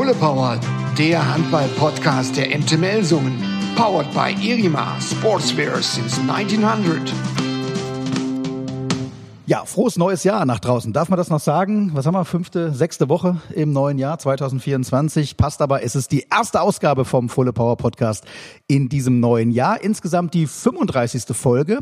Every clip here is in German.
Fulle Power, der Handball-Podcast der MT Melsungen. Powered by Irima Sportswear since 1900. Ja, frohes neues Jahr nach draußen. Darf man das noch sagen? Was haben wir? Fünfte, sechste Woche im neuen Jahr 2024. Passt aber, es ist die erste Ausgabe vom Fulle Power Podcast in diesem neuen Jahr. Insgesamt die 35. Folge.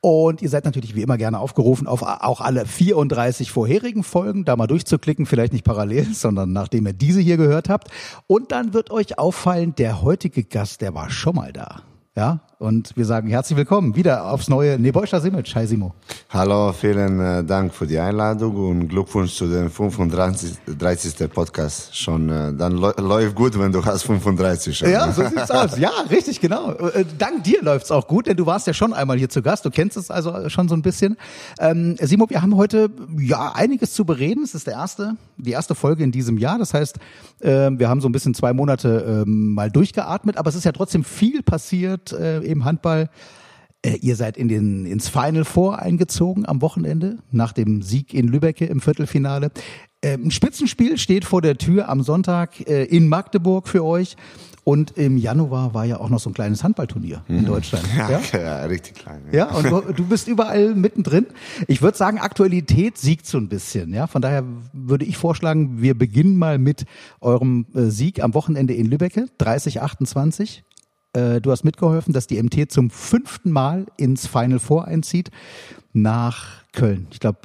Und ihr seid natürlich wie immer gerne aufgerufen, auf auch alle 34 vorherigen Folgen da mal durchzuklicken. Vielleicht nicht parallel, sondern nachdem ihr diese hier gehört habt. Und dann wird euch auffallen, der heutige Gast, der war schon mal da. Ja, und wir sagen herzlich willkommen wieder aufs neue Nebojscha Simic. Hi Simo. Hallo, vielen äh, Dank für die Einladung und Glückwunsch zu dem 35. 30. Podcast. Schon, äh, dann läuft gut, wenn du hast 35 schon. Ja, so sieht's aus. Ja, richtig, genau. Äh, dank dir läuft's auch gut, denn du warst ja schon einmal hier zu Gast. Du kennst es also schon so ein bisschen. Ähm, Simo, wir haben heute ja einiges zu bereden. Es ist der erste, die erste Folge in diesem Jahr. Das heißt, äh, wir haben so ein bisschen zwei Monate äh, mal durchgeatmet, aber es ist ja trotzdem viel passiert äh, im Handball. Äh, ihr seid in den, ins Final Four eingezogen am Wochenende nach dem Sieg in Lübeck im Viertelfinale. Äh, ein Spitzenspiel steht vor der Tür am Sonntag äh, in Magdeburg für euch. Und im Januar war ja auch noch so ein kleines Handballturnier in mhm. Deutschland. Ja, ja? ja richtig klein. Ja, ja und du, du, bist überall mittendrin. Ich würde sagen, Aktualität siegt so ein bisschen. Ja, von daher würde ich vorschlagen, wir beginnen mal mit eurem Sieg am Wochenende in Lübeck, 30-28. Äh, du hast mitgeholfen, dass die MT zum fünften Mal ins Final Four einzieht nach Köln. Ich glaube,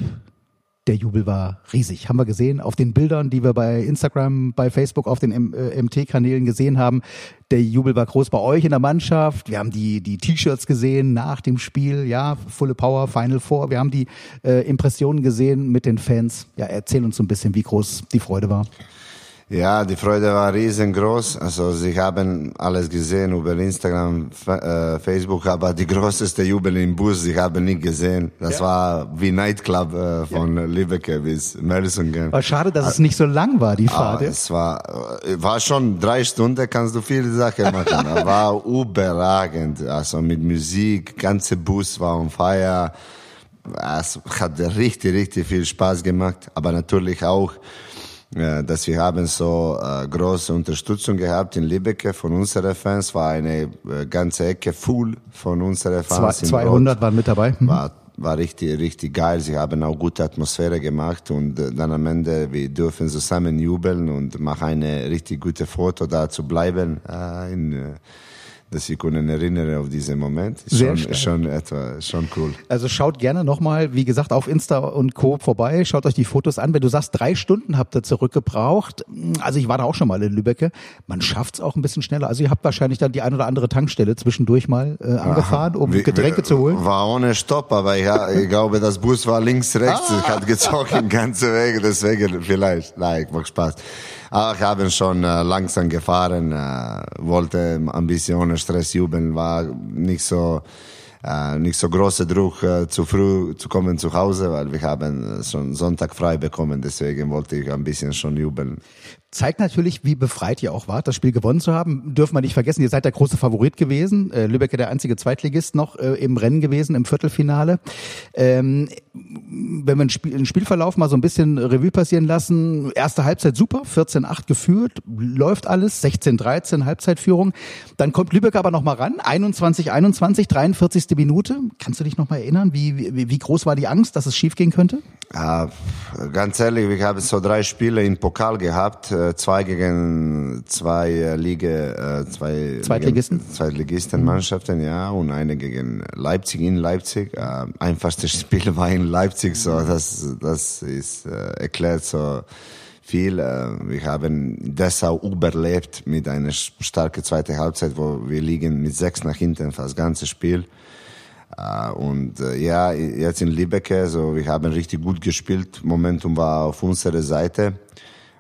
der Jubel war riesig. Haben wir gesehen auf den Bildern, die wir bei Instagram, bei Facebook, auf den MT-Kanälen äh, gesehen haben. Der Jubel war groß bei euch in der Mannschaft. Wir haben die, die T-Shirts gesehen nach dem Spiel. Ja, Fulle Power, Final Four. Wir haben die äh, Impressionen gesehen mit den Fans. Ja, erzähl uns so ein bisschen, wie groß die Freude war. Ja, die Freude war riesengroß. Also sie haben alles gesehen über Instagram, äh, Facebook, aber die größte Jubel im Bus, ich habe nicht gesehen. Das ja. war wie Nightclub äh, von ja. Lübeck bis Melsungen. War schade, dass es nicht so lang war, die Fahrt. Es war, äh, war schon drei Stunden, kannst du viele Sachen machen. war überragend. Also mit Musik, ganze Bus war on fire. Es hat richtig, richtig viel Spaß gemacht, aber natürlich auch dass wir haben so äh, große Unterstützung gehabt in Lübeck von unseren Fans, war eine äh, ganze Ecke full von unseren Fans. Zwei, 200 waren mit dabei. Mhm. War, war richtig, richtig geil. Sie haben auch gute Atmosphäre gemacht und äh, dann am Ende, wir dürfen zusammen jubeln und machen eine richtig gute Foto da zu bleiben äh, in, äh, dass Sie können erinnern auf diesen Moment. Sehr schon, schon etwa, schon cool. Also schaut gerne nochmal, wie gesagt, auf Insta und Co. vorbei. Schaut euch die Fotos an. Wenn du sagst, drei Stunden habt ihr zurückgebraucht. Also ich war da auch schon mal in Lübeck. Man schafft es auch ein bisschen schneller. Also ihr habt wahrscheinlich dann die ein oder andere Tankstelle zwischendurch mal äh, angefahren, um wie, Getränke wie, zu holen. War ohne Stopp, aber ja, ich glaube, das Bus war links, rechts. Ah. Ich hat gezogen, ganze Wege. Deswegen vielleicht. Nein, macht Spaß. Aber ich habe schon äh, langsam gefahren, äh, wollte ein bisschen ohne Stress jubeln, war nicht so äh, nicht so großer Druck, äh, zu früh zu kommen zu Hause, weil wir haben schon Sonntag frei bekommen, deswegen wollte ich ein bisschen schon jubeln zeigt natürlich, wie befreit ihr auch wart, das Spiel gewonnen zu haben. Dürfen wir nicht vergessen, ihr seid der große Favorit gewesen. Äh, Lübeck der einzige Zweitligist noch äh, im Rennen gewesen, im Viertelfinale. Ähm, wenn wir einen, Spielverlauf mal so ein bisschen Revue passieren lassen, erste Halbzeit super, 14-8 geführt, läuft alles, 16-13 Halbzeitführung. Dann kommt Lübeck aber noch mal ran, 21-21, 43. Minute. Kannst du dich noch mal erinnern, wie, wie, wie groß war die Angst, dass es schief gehen könnte? Ja, ganz ehrlich, wir haben so drei Spiele im Pokal gehabt äh, zwei gegen zwei äh, Liga, äh, zwei Zweitligisten, Liga, Zweitligistenmannschaften, ja, und eine gegen Leipzig in Leipzig. Einfachstes Spiel war in Leipzig, so das, das ist erklärt so viel. Wir haben deshalb überlebt mit einer starken zweiten Halbzeit, wo wir liegen mit sechs nach hinten fast das ganze Spiel. Uh, und uh, ja, jetzt in Lübeck, so wir haben richtig gut gespielt. Momentum war auf unserer Seite.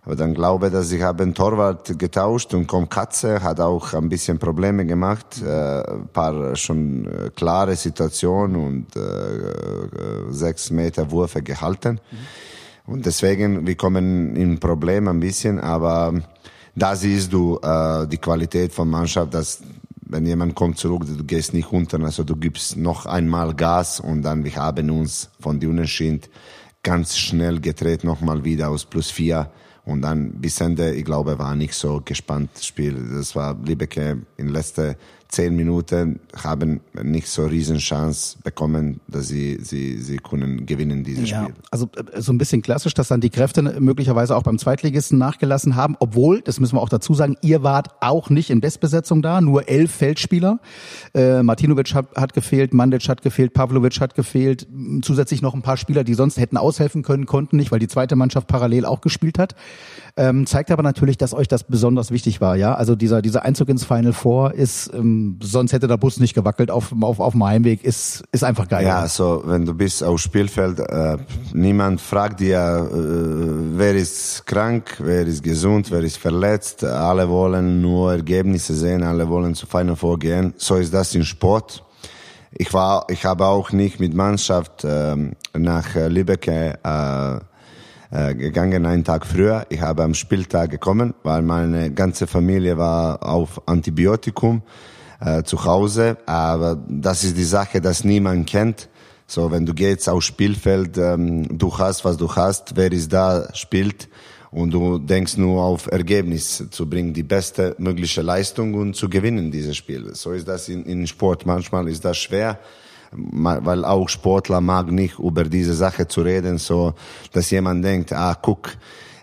Aber dann glaube ich, dass ich habe Torwart getauscht und kommt Katze, hat auch ein bisschen Probleme gemacht, äh, paar schon äh, klare Situationen und äh, äh, sechs Meter Würfe gehalten. Mhm. Und deswegen, wir kommen in Problem ein bisschen, aber da siehst du äh, die Qualität von Mannschaft, dass wenn jemand kommt zurück, du gehst nicht runter, also du gibst noch einmal Gas und dann wir haben uns von den Unentschieden ganz schnell gedreht, nochmal wieder aus plus vier Und dann bis Ende, ich glaube, war nicht so gespannt Spiel. Das war Lübeck in letzter zehn Minuten haben nicht so riesen Chance bekommen, dass sie, sie, sie können gewinnen dieses ja, Spiel. Also äh, so ein bisschen klassisch, dass dann die Kräfte möglicherweise auch beim Zweitligisten nachgelassen haben, obwohl, das müssen wir auch dazu sagen, ihr wart auch nicht in Bestbesetzung da, nur elf Feldspieler. Äh, Martinovic hat, hat gefehlt, Mandic hat gefehlt, Pavlovic hat gefehlt, zusätzlich noch ein paar Spieler, die sonst hätten aushelfen können, konnten nicht, weil die zweite Mannschaft parallel auch gespielt hat. Ähm, zeigt aber natürlich, dass euch das besonders wichtig war, ja. Also dieser, dieser Einzug ins Final Four ist, ähm, sonst hätte der Bus nicht gewackelt auf, auf, auf dem Heimweg, ist, ist einfach geil. Ja, so, wenn du bist auf Spielfeld, äh, niemand fragt dir, äh, wer ist krank, wer ist gesund, wer ist verletzt. Alle wollen nur Ergebnisse sehen, alle wollen zu Final Four gehen. So ist das im Sport. Ich war, ich habe auch nicht mit Mannschaft ähm, nach Lübeck äh, äh, gegangen, einen Tag früher. Ich habe am Spieltag gekommen, weil meine ganze Familie war auf Antibiotikum äh, zu Hause. Aber das ist die Sache, dass niemand kennt. So, wenn du gehst aufs Spielfeld, ähm, du hast, was du hast, wer ist da, spielt und du denkst nur auf Ergebnis zu bringen, die beste mögliche Leistung und zu gewinnen dieses Spiel. So ist das in, in Sport. Manchmal ist das schwer weil auch Sportler mag nicht über diese Sache zu reden, so dass jemand denkt, ah, guck,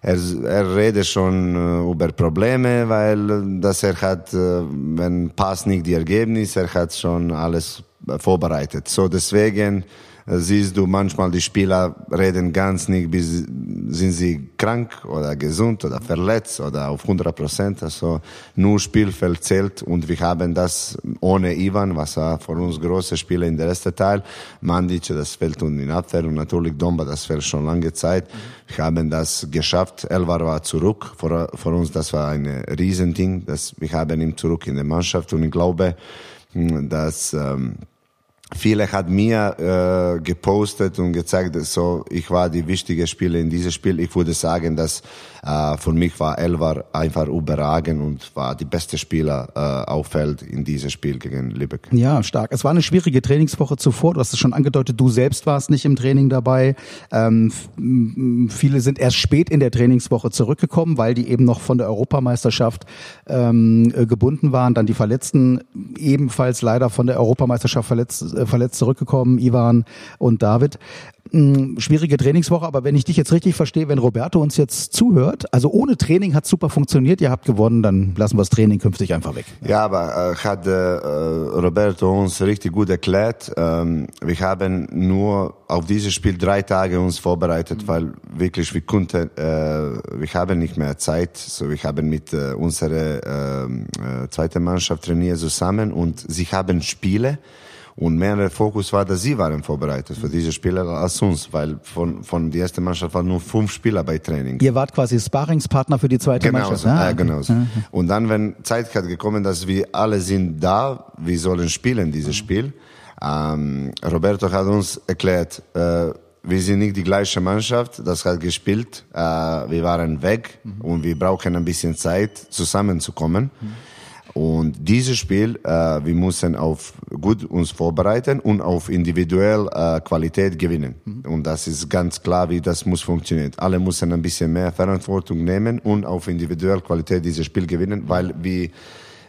er, er redet schon äh, über Probleme, weil dass er hat, äh, wenn passt nicht die Ergebnisse, er hat schon alles vorbereitet. So deswegen siehst du manchmal die Spieler reden ganz nicht, bis sind sie krank oder gesund oder verletzt oder auf 100 Prozent. Also nur Spielfeld zählt und wir haben das ohne Ivan, was war für uns große Spieler in der ersten Teil. Mandic, das fällt uns in Abwehr und natürlich Domba, das fällt schon lange Zeit. Wir haben das geschafft. Elvar war zurück. Für, für uns, das war ein Riesending. Das, wir haben ihn zurück in der Mannschaft und ich glaube, dass, ähm, Viele hat mir äh, gepostet und gezeigt, so ich war die wichtige Spieler in diesem Spiel. Ich würde sagen, dass äh, für mich war Elvar einfach überragend und war die beste Spieler äh, auf Feld in diesem Spiel gegen Lübeck. Ja, stark. Es war eine schwierige Trainingswoche zuvor. Du hast es schon angedeutet. Du selbst warst nicht im Training dabei. Ähm, viele sind erst spät in der Trainingswoche zurückgekommen, weil die eben noch von der Europameisterschaft ähm, gebunden waren. Dann die Verletzten ebenfalls leider von der Europameisterschaft verletzt äh, verletzt zurückgekommen, Ivan und David. Schwierige Trainingswoche, aber wenn ich dich jetzt richtig verstehe, wenn Roberto uns jetzt zuhört, also ohne Training hat super funktioniert, ihr habt gewonnen, dann lassen wir das Training künftig einfach weg. Ja, aber äh, hat äh, Roberto uns richtig gut erklärt. Ähm, wir haben nur auf dieses Spiel drei Tage uns vorbereitet, mhm. weil wirklich wir konnten, äh, wir haben nicht mehr Zeit. So, wir haben mit äh, unserer ähm, äh, zweiten Mannschaft trainiert zusammen und sie haben Spiele und mehr der Fokus war, dass sie waren vorbereitet für diese Spieler als uns, weil von, von der ersten Mannschaft waren nur fünf Spieler bei Training. Ihr wart quasi Sparringspartner für die zweite genau Mannschaft. So, ah, genau so. Und dann, wenn Zeit hat gekommen, dass wir alle sind da, wir sollen spielen dieses Spiel. Ähm, Roberto hat uns erklärt, äh, wir sind nicht die gleiche Mannschaft, das hat gespielt. Äh, wir waren weg mhm. und wir brauchen ein bisschen Zeit, zusammenzukommen. Mhm. Und dieses Spiel, äh, wir müssen auf gut uns vorbereiten und auf individuell äh, Qualität gewinnen. Mhm. Und das ist ganz klar, wie das muss funktionieren. Alle müssen ein bisschen mehr Verantwortung nehmen und auf individuell Qualität dieses Spiel gewinnen, weil wie,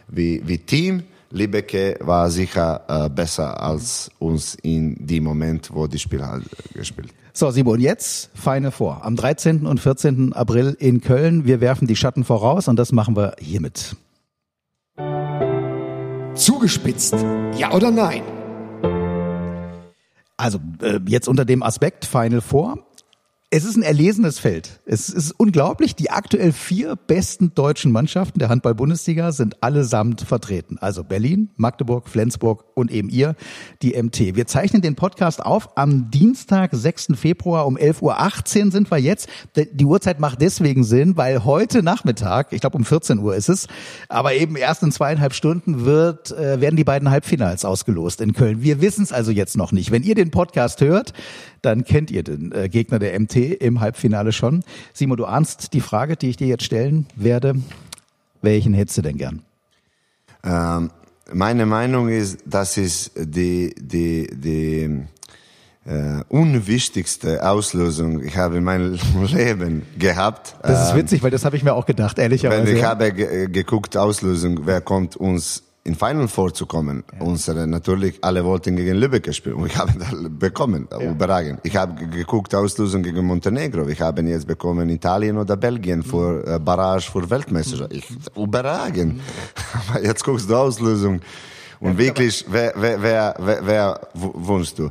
wie, wie Team, Liebeke war sicher äh, besser als uns in dem Moment, wo die Spiel halt gespielt. So, Simon, jetzt feine vor. Am 13. und 14. April in Köln. Wir werfen die Schatten voraus und das machen wir hiermit. Zugespitzt, ja oder nein? Also äh, jetzt unter dem Aspekt Final Four es ist ein erlesenes Feld. Es ist unglaublich. Die aktuell vier besten deutschen Mannschaften der Handball-Bundesliga sind allesamt vertreten. Also Berlin, Magdeburg, Flensburg und eben ihr, die MT. Wir zeichnen den Podcast auf am Dienstag, 6. Februar um 11.18 Uhr sind wir jetzt. Die Uhrzeit macht deswegen Sinn, weil heute Nachmittag, ich glaube um 14 Uhr ist es, aber eben erst in zweieinhalb Stunden wird, äh, werden die beiden Halbfinals ausgelost in Köln. Wir wissen es also jetzt noch nicht. Wenn ihr den Podcast hört, dann kennt ihr den äh, Gegner der MT im Halbfinale schon. Simon, du ahnst die Frage, die ich dir jetzt stellen werde. Welchen hättest du denn gern? Ähm, meine Meinung ist, das ist die, die, die, äh, unwichtigste Auslösung ich habe in meinem Leben gehabt. Das ist witzig, weil das habe ich mir auch gedacht, ehrlicherweise. Ich habe ge geguckt, Auslösung, wer kommt uns in Final Four zu kommen. Ja. Unsere, natürlich, alle wollten gegen Lübeck spielen und ich habe das bekommen, ja. überragend. Ich habe geguckt, Auslösung gegen Montenegro. Ich habe jetzt bekommen Italien oder Belgien für äh, Barrage für Weltmeisterschaft. Ich, überragend. Mhm. Aber jetzt guckst du Auslösung und ja, wirklich, wer, wer, wer, wer, wer wohnst du?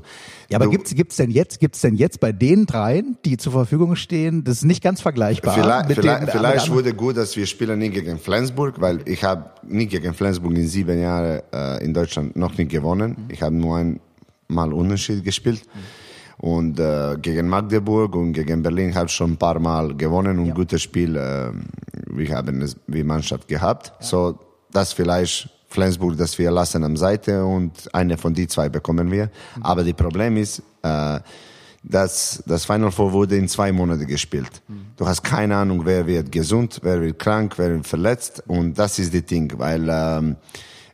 Ja, aber du, gibt's gibt's denn jetzt gibt's denn jetzt bei den dreien, die zur Verfügung stehen, das ist nicht ganz vergleichbar. Vielleicht, vielleicht, den, vielleicht wurde gut, dass wir spielen nicht gegen Flensburg, weil ich habe nie gegen Flensburg in sieben Jahren äh, in Deutschland noch nicht gewonnen. Mhm. Ich habe nur einmal Unterschied gespielt. Mhm. Und äh, gegen Magdeburg und gegen Berlin habe ich schon ein paar Mal gewonnen und ja. gutes Spiel. Äh, wir haben es wie Mannschaft gehabt. Ja. So, das vielleicht Flensburg, das wir lassen am Seite und eine von die zwei bekommen wir. Mhm. Aber das Problem ist, äh, dass das Final Four wurde in zwei Monaten gespielt. Mhm. Du hast keine Ahnung, wer wird gesund, wer wird krank, wer wird verletzt und das ist das Ding, weil ähm,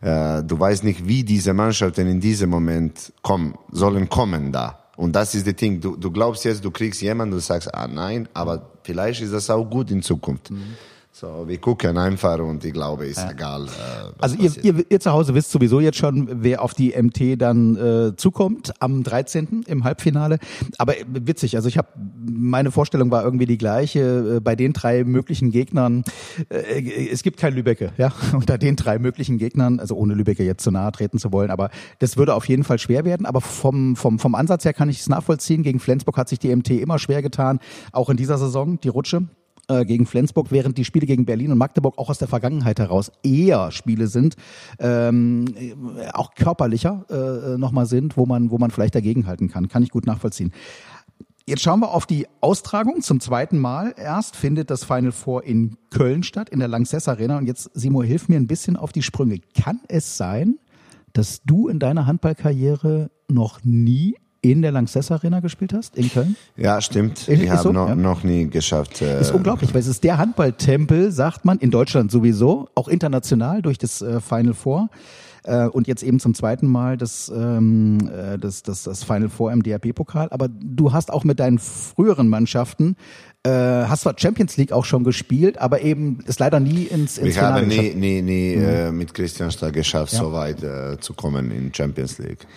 äh, du weißt nicht, wie diese Mannschaften in diesem Moment kommen, sollen kommen da. Und das ist das Ding. Du, du glaubst jetzt, du kriegst jemanden, du sagst, ah nein, aber vielleicht ist das auch gut in Zukunft. Mhm. So, wir gucken einfach und ich glaube, ist ja. egal. Äh, also ihr, ihr, ihr, zu Hause wisst sowieso jetzt schon, wer auf die MT dann äh, zukommt am 13. im Halbfinale. Aber witzig, also ich habe meine Vorstellung war irgendwie die gleiche. Äh, bei den drei möglichen Gegnern, äh, es gibt kein Lübecke, ja, unter den drei möglichen Gegnern, also ohne Lübecke jetzt zu nahe treten zu wollen, aber das würde auf jeden Fall schwer werden. Aber vom, vom, vom Ansatz her kann ich es nachvollziehen. Gegen Flensburg hat sich die MT immer schwer getan, auch in dieser Saison, die Rutsche äh, gegen Flensburg, während die Spiele gegen Berlin und Magdeburg auch aus der Vergangenheit heraus eher Spiele sind, ähm, auch körperlicher äh, nochmal sind, wo man, wo man vielleicht dagegenhalten kann. Kann ich gut nachvollziehen. Jetzt schauen wir auf die Austragung. Zum zweiten Mal erst findet das Final Four in Köln statt, in der Lanxess Arena. Und jetzt, Simo, hilf mir ein bisschen auf die Sprünge. Kann es sein, dass du in deiner Handballkarriere noch nie in der Lanxess Arena gespielt hast, in Köln? Ja, stimmt. Ich habe so? noch, ja. noch nie geschafft. Äh ist unglaublich, weil es ist der Handballtempel, sagt man, in Deutschland sowieso, auch international durch das äh, Final Four. Äh, und jetzt eben zum zweiten Mal das, ähm, äh, das, das, das Final Four im DRB-Pokal. Aber du hast auch mit deinen früheren Mannschaften äh, hast zwar Champions League auch schon gespielt, aber eben ist leider nie ins, ins ich Finale habe nie, nie, nie mhm. äh, mit Christian Stahl geschafft, ja. so weit äh, zu kommen in Champions League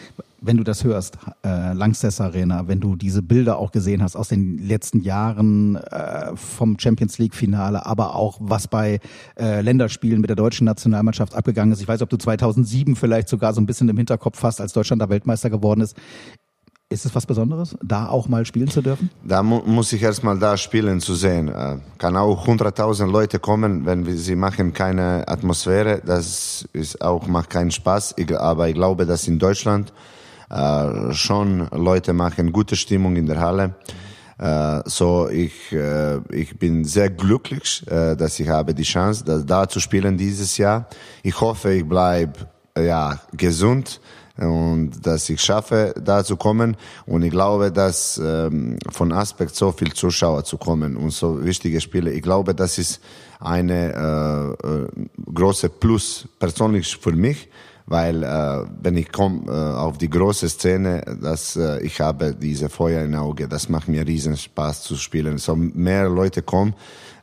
wenn du das hörst, äh, Lanxess Arena, wenn du diese Bilder auch gesehen hast aus den letzten Jahren äh, vom Champions League Finale, aber auch was bei äh, Länderspielen mit der deutschen Nationalmannschaft abgegangen ist. Ich weiß, ob du 2007 vielleicht sogar so ein bisschen im Hinterkopf hast, als Deutschland da Weltmeister geworden ist. Ist es was Besonderes, da auch mal spielen zu dürfen? Da mu muss ich erstmal da spielen zu sehen. Äh, kann auch 100.000 Leute kommen, wenn wir, sie machen keine Atmosphäre. Das ist auch macht keinen Spaß. Aber ich glaube, dass in Deutschland äh, schon Leute machen gute Stimmung in der Halle. Äh, so ich äh, ich bin sehr glücklich, äh, dass ich habe die Chance, da, da zu spielen dieses Jahr. Ich hoffe, ich bleib ja gesund und dass ich schaffe, da zu kommen. Und ich glaube, dass ähm, von Aspekt so viel Zuschauer zu kommen und so wichtige Spiele, ich glaube, das ist eine äh, äh, große Plus persönlich für mich weil äh, wenn ich komme äh, auf die große Szene, dass äh, ich habe diese Feuer im Auge, das macht mir riesen Spaß zu spielen. So mehr Leute kommen,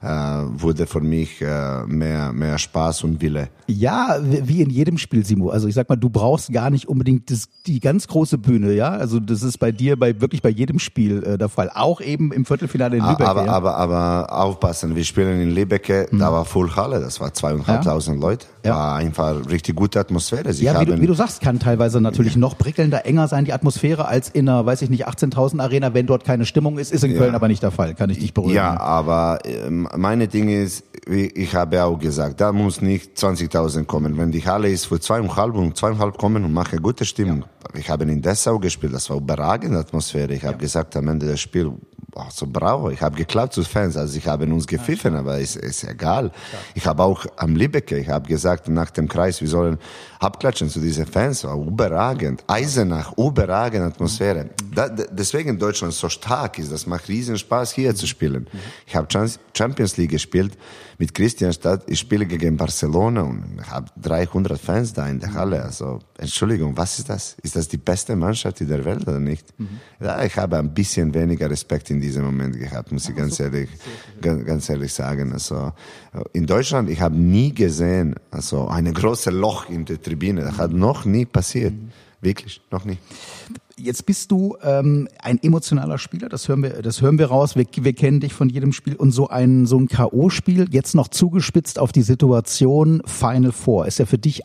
wurde für mich äh, mehr mehr Spaß und Wille. Ja, wie in jedem Spiel, Simo. Also ich sag mal, du brauchst gar nicht unbedingt das, die ganz große Bühne, ja. Also das ist bei dir bei wirklich bei jedem Spiel äh, der Fall. Auch eben im Viertelfinale in Lübeck. Aber ja? aber aber aufpassen. Wir spielen in Lübeck, mhm. da war Full Halle, das war zweieinhalbtausend ja. Leute. Ja. War einfach richtig gute Atmosphäre. Sie ja, wie du, wie du sagst, kann teilweise natürlich noch prickelnder, enger sein die Atmosphäre als in einer, weiß ich nicht, 18.000 Arena, wenn dort keine Stimmung ist. Ist in Köln aber nicht der Fall. Kann ich dich beruhigen. Ja, aber äh, meine Ding ist, wie ich habe auch gesagt, da muss nicht 20.000 kommen. Wenn die Halle ist für zweieinhalb und zweieinhalb kommen und machen gute Stimmung. Ja. Ich habe in Dessau gespielt, das war überragende Atmosphäre. Ich habe gesagt am Ende des Spiels, ach so bravo, ich habe geklappt zu Fans, also ich habe uns gepfiffen, ja, aber ist, ist egal. Ja. Ich habe auch am Liebecke, ich habe gesagt nach dem Kreis, wir sollen abklatschen zu diesen Fans, war überragend. Eisenach, überragende Atmosphäre. Da, deswegen Deutschland so stark ist. Das macht riesen Spaß hier zu spielen. Ich habe Champions League gespielt mit Christianstadt. Ich spiele gegen Barcelona und habe 300 Fans da in der Halle. Also Entschuldigung, was ist das? Ist das die beste Mannschaft in der Welt oder nicht? Mhm. Ja, ich habe ein bisschen weniger Respekt in diesem Moment gehabt, muss ich ganz ehrlich, ganz, ganz ehrlich sagen. Also in Deutschland, ich habe nie gesehen, also eine große Loch in der Tribüne. Das hat noch nie passiert. Mhm. Wirklich, noch nie. Jetzt bist du ähm, ein emotionaler Spieler, das hören wir, das hören wir raus. Wir, wir kennen dich von jedem Spiel und so ein so ein KO-Spiel jetzt noch zugespitzt auf die Situation Final Four ist ja für dich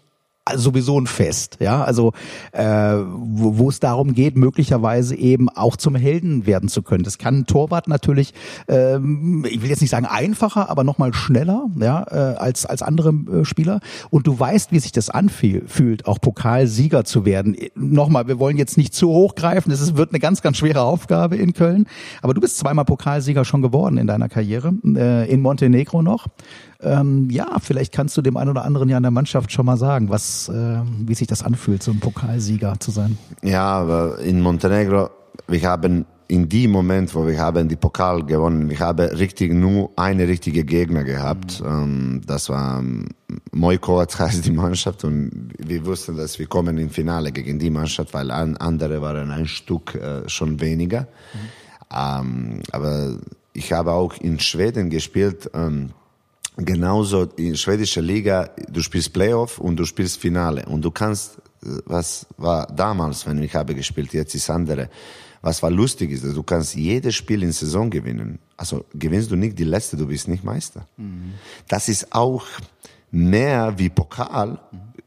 sowieso ein Fest, ja, also äh, wo, wo es darum geht, möglicherweise eben auch zum Helden werden zu können. Das kann ein Torwart natürlich, ähm, ich will jetzt nicht sagen einfacher, aber nochmal schneller, ja, äh, als als andere äh, Spieler. Und du weißt, wie sich das anfühlt, auch Pokalsieger zu werden. Nochmal, wir wollen jetzt nicht zu hoch greifen, es wird eine ganz, ganz schwere Aufgabe in Köln. Aber du bist zweimal Pokalsieger schon geworden in deiner Karriere, äh, in Montenegro noch. Ähm, ja, vielleicht kannst du dem einen oder anderen ja in der Mannschaft schon mal sagen, was, äh, wie sich das anfühlt, so ein Pokalsieger zu sein. Ja, aber in Montenegro, wir haben in dem Moment, wo wir haben die Pokal gewonnen, wir haben richtig nur eine richtige Gegner gehabt. Mhm. Das war ähm, Mojkovac heißt die Mannschaft und wir wussten, dass wir kommen im Finale gegen die Mannschaft, weil andere waren ein Stück äh, schon weniger. Mhm. aber ich habe auch in Schweden gespielt. Genauso in schwedischer Liga, du spielst Playoff und du spielst Finale und du kannst, was war damals, wenn ich habe gespielt, jetzt ist andere, was war lustig ist, du kannst jedes Spiel in Saison gewinnen. Also gewinnst du nicht die letzte, du bist nicht Meister. Mhm. Das ist auch mehr wie Pokal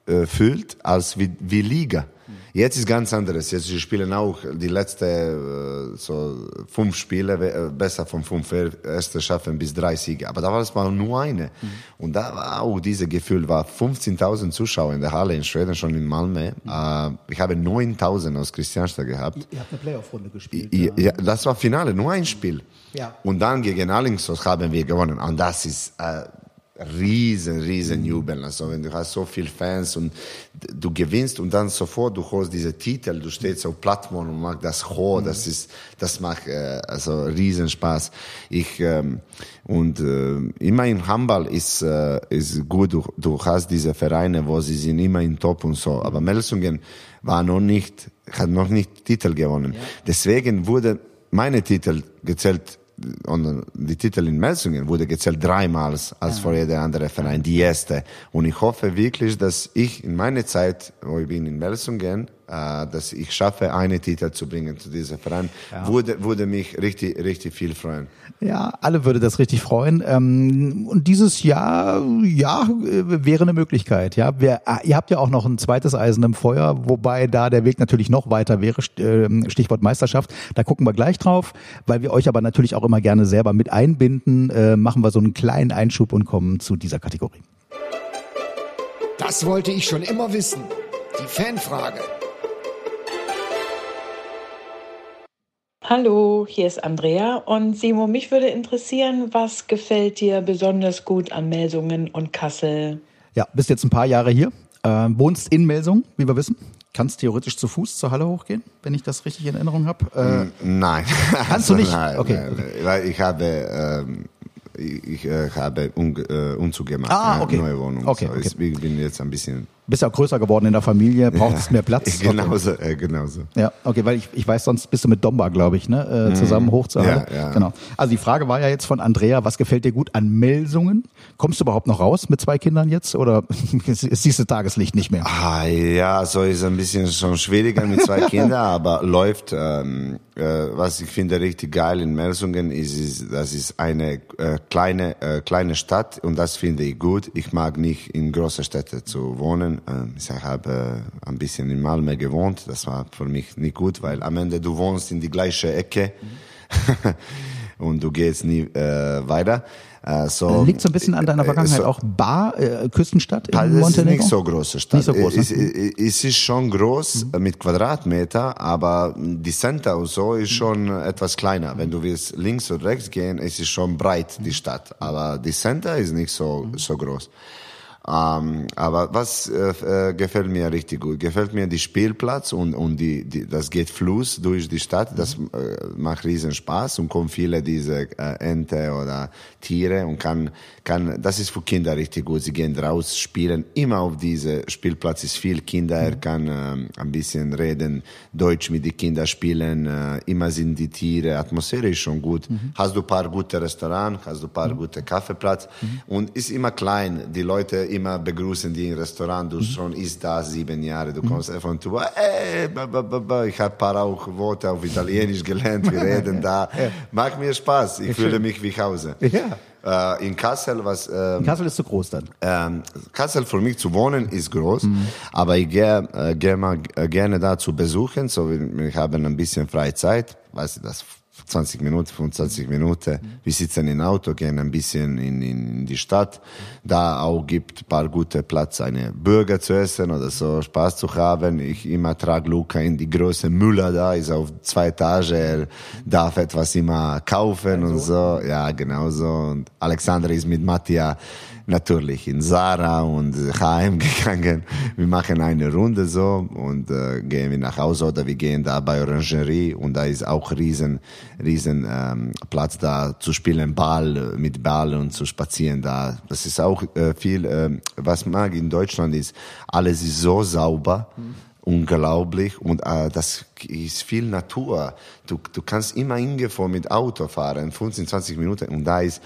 äh, fühlt als wie, wie Liga. Jetzt ist ganz anderes. Jetzt wir spielen auch die letzten äh, so fünf Spiele äh, besser von fünf erste schaffen bis drei Siege. Aber da war es mal nur eine. Mhm. Und da war auch dieses Gefühl, war 15.000 Zuschauer in der Halle in Schweden, schon in Malmö. Mhm. Uh, ich habe 9.000 aus Christianstadt gehabt. Ihr habt eine Playoff-Runde gespielt. Ja, ja, das war Finale, nur ein Spiel. Ja. Und dann gegen Alingsås haben wir gewonnen. Und das ist uh, riesen, riesen Jubel. Also wenn du hast so viele Fans und du gewinnst und dann sofort du holst diese Titel, du stehst auf Plattform und machst das hoch, mhm. das ist, das macht äh, also riesen Spaß. Ich ähm, und äh, immer im Handball ist äh, ist gut. Du, du hast diese Vereine, wo sie sind immer in Top und so. Aber Melsungen war noch nicht, hat noch nicht Titel gewonnen. Ja. Deswegen wurde meine Titel gezählt und die Titel in Melsungen wurde gezählt dreimal als ja. vor jeder andere Verein, die erste. Und ich hoffe wirklich, dass ich in meiner Zeit, wo ich bin in Melsungen, dass ich schaffe, eine Titel zu bringen zu diesem Verein, ja. würde, würde mich richtig, richtig viel freuen. Ja, alle würde das richtig freuen. Ähm, und dieses Jahr, ja, wäre eine Möglichkeit. Ja, Wer, ah, ihr habt ja auch noch ein zweites Eisen im Feuer, wobei da der Weg natürlich noch weiter wäre. Ähm, Stichwort Meisterschaft. Da gucken wir gleich drauf, weil wir euch aber natürlich auch immer gerne selber mit einbinden. Äh, machen wir so einen kleinen Einschub und kommen zu dieser Kategorie. Das wollte ich schon immer wissen. Die Fanfrage. Hallo, hier ist Andrea und Simo, mich würde interessieren, was gefällt dir besonders gut an Melsungen und Kassel? Ja, bist jetzt ein paar Jahre hier, äh, wohnst in Melsungen, wie wir wissen. Kannst theoretisch zu Fuß zur Halle hochgehen, wenn ich das richtig in Erinnerung habe? Äh, nein. Kannst du nicht? Nein, okay, nein. Weil ich habe ähm, ich äh, habe un, äh, Umzug gemacht, ah, okay. neue Wohnung. Okay, so. okay. Ich bin jetzt ein bisschen bist ja auch größer geworden in der Familie, brauchst ja, mehr Platz. Genauso, okay. äh, genauso. Ja, okay, weil ich, ich weiß, sonst bist du mit Domba, glaube ich, ne, äh, mhm. zusammen hoch zur Halle. Ja, ja. Genau. Also die Frage war ja jetzt von Andrea, was gefällt dir gut an Melsungen? Kommst du überhaupt noch raus mit zwei Kindern jetzt oder siehst du Tageslicht nicht mehr? Ah, ja, so ist ein bisschen schon schwieriger mit zwei Kindern, aber läuft. Ähm, äh, was ich finde richtig geil in Melsungen ist, ist das ist eine äh, kleine äh, kleine Stadt und das finde ich gut. Ich mag nicht in großen Städten zu wohnen ich habe äh, ein bisschen in Malmö gewohnt. Das war für mich nicht gut, weil am Ende du wohnst in die gleiche Ecke mhm. und du gehst nie äh, weiter. Äh, so, Liegt so ein bisschen an deiner Vergangenheit so, auch Bar, äh, Küstenstadt in das Montenegro? ist nicht so große Stadt. Nicht so groß, ne? es, es, ist schon groß mhm. mit Quadratmeter, aber die Center und so ist schon etwas kleiner. Wenn du willst links oder rechts gehen, es ist schon breit, die Stadt. Aber die Center ist nicht so, so groß. Ähm, aber was äh, äh, gefällt mir richtig gut? Gefällt mir die Spielplatz und, und die, die, das geht Fluss durch die Stadt. Das äh, macht riesen Spaß und kommen viele diese äh, Ente oder Tiere und kann, kann, das ist für Kinder richtig gut. Sie gehen raus, spielen immer auf diese Spielplatz ist viel Kinder. Er kann äh, ein bisschen reden, Deutsch mit den Kindern spielen. Äh, immer sind die Tiere, Atmosphäre ist schon gut. Mhm. Hast du ein paar gute Restaurants, hast du ein paar mhm. gute Kaffeeplatz mhm. und ist immer klein. Die Leute immer begrüßen die im Restaurant, du mhm. schon ist da sieben Jahre, du mhm. kommst einfach und du, ey, ba, ba, ba, ich habe paar auch Worte auf Italienisch gelernt, wir reden da, ja. macht mir Spaß, ich fühle mich wie Hause. Ja. Äh, in Kassel, was... Ähm, in Kassel ist zu groß dann? Ähm, Kassel für mich zu wohnen ist groß, mhm. aber ich gehe äh, geh mal, äh, gerne da zu besuchen, so wir haben ein bisschen freie Zeit, weiß ich, das 20 Minuten, 25 Minuten. Wir sitzen im Auto, gehen ein bisschen in, in die Stadt. Da auch gibt paar gute Platz, eine Burger zu essen oder so, Spaß zu haben. Ich immer trage Luca in die große Müller da, ist auf zwei Etagen, er darf etwas immer kaufen und so. Ja, genau so. Und Alexander ist mit Mattia natürlich in Sarah und H&M gegangen. Wir machen eine Runde so und äh, gehen wir nach Hause oder wir gehen da bei Orangerie und da ist auch riesen, riesen ähm, Platz da zu spielen, Ball mit Ball und zu spazieren da. Das ist auch äh, viel, äh, was mag in Deutschland ist, alles ist so sauber. Mhm unglaublich und äh, das ist viel Natur. Du, du kannst immer irgendwo mit Auto fahren, 15, 20 Minuten und da ist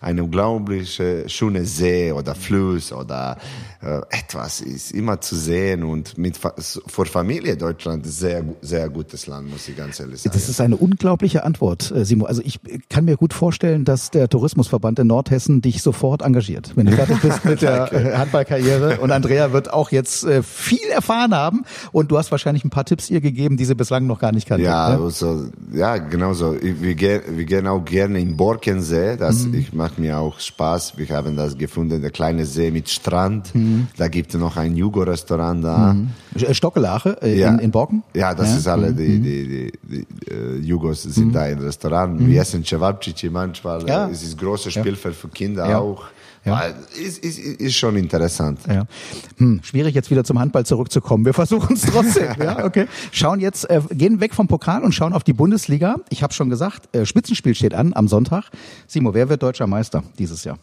eine unglaubliche schöne See oder Fluss oder äh, etwas ist immer zu sehen und mit vor Familie Deutschland sehr sehr gutes Land, muss ich ganz ehrlich sagen. Das ist eine unglaubliche Antwort, äh, Simo. Also ich kann mir gut vorstellen, dass der Tourismusverband in Nordhessen dich sofort engagiert, wenn du fertig bist mit der Handballkarriere und Andrea wird auch jetzt äh, viel erfahren haben und du hast wahrscheinlich ein paar Tipps ihr gegeben, die sie bislang noch gar nicht kannte. Ja, ne? also, ja, genau so. Wir gehen, wir gehen auch gerne in Borkensee. Das mhm. ich macht mir auch Spaß. Wir haben das gefunden, der kleine See mit Strand. Mhm. Da gibt es noch ein Jugo-Restaurant da. Mhm. Äh, Stockelache äh, ja. in, in Borken? Ja, das ja. ist alle, die, mhm. die, die, die, uh, Jugos sind mhm. da im Restaurant. Wir essen Cevapcici manchmal. Ja. Es ist großes Spielfeld für Kinder auch. Ja. Ist, ist, ist schon interessant. Ja. Hm, schwierig jetzt wieder zum Handball zurückzukommen. Wir versuchen es trotzdem. ja, okay. Schauen jetzt, äh, gehen weg vom Pokal und schauen auf die Bundesliga. Ich habe schon gesagt, äh, Spitzenspiel steht an am Sonntag. Simo, wer wird deutscher Meister dieses Jahr?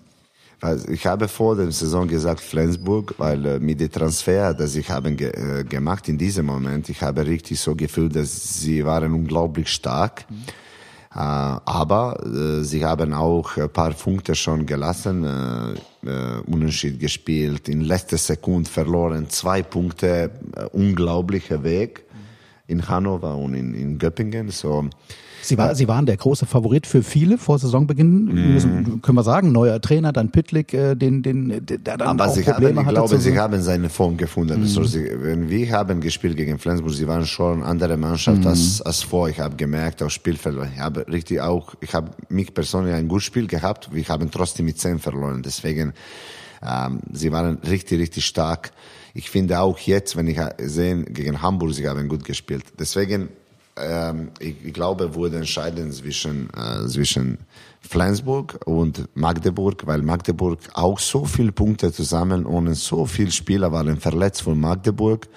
Also ich habe vor der Saison gesagt Flensburg, weil äh, mit dem Transfer, das ich habe ge äh, gemacht in diesem Moment, ich habe richtig so gefühlt, dass sie waren unglaublich stark. Mhm aber äh, sie haben auch ein paar Punkte schon gelassen, äh, Unentschied gespielt, in letzter Sekunde verloren, zwei Punkte, unglaublicher Weg in Hannover und in, in Göppingen. So, Sie, war, Sie waren der große Favorit für viele vor Saisonbeginn, mm. müssen, können wir sagen. Neuer Trainer, dann Pitlick, äh, den, den, der dann Aber auch Sie Probleme haben, ich glaube, Sie haben seine Form gefunden. Mm. Also sie, wenn wir haben gespielt gegen Flensburg, Sie waren schon eine andere Mannschaft mm. als, als vor. Ich habe gemerkt auf Spielfeld. Ich habe richtig auch, ich habe mich persönlich ein gutes Spiel gehabt. Wir haben trotzdem mit 10 verloren. Deswegen, ähm, Sie waren richtig, richtig stark. Ich finde auch jetzt, wenn ich sehe, gegen Hamburg, Sie haben gut gespielt. Deswegen, ähm, ich, ich, glaube, wurde entscheidend zwischen, äh, zwischen Flensburg und Magdeburg, weil Magdeburg auch so viele Punkte zusammen ohne so viele Spieler waren verletzt von Magdeburg.